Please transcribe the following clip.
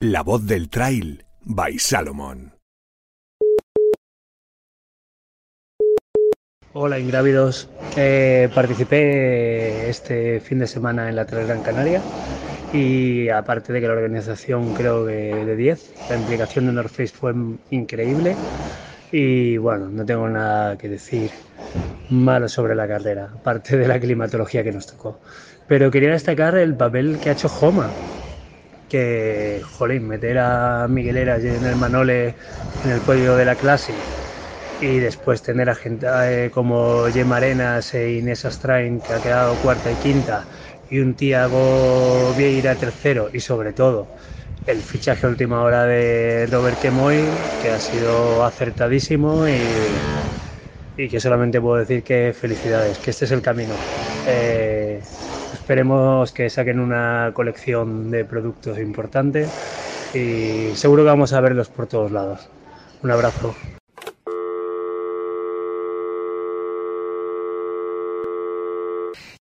La voz del trail by Salomon. Hola ingrávidos, eh, participé este fin de semana en la Trail Gran Canaria y aparte de que la organización creo que de 10, la implicación de North Face fue increíble y bueno, no tengo nada que decir malo sobre la carrera, aparte de la climatología que nos tocó. Pero quería destacar el papel que ha hecho Joma, que, jolín, meter a Miguel Eras y en el Manole en el podio de la clase y después tener a gente eh, como Gemma Arenas e Inés Astrain, que ha quedado cuarta y quinta, y un Tiago Vieira tercero, y sobre todo el fichaje última hora de Robert Kemoy, que ha sido acertadísimo y, y que solamente puedo decir que felicidades, que este es el camino. Eh, esperemos que saquen una colección de productos importantes y seguro que vamos a verlos por todos lados. Un abrazo.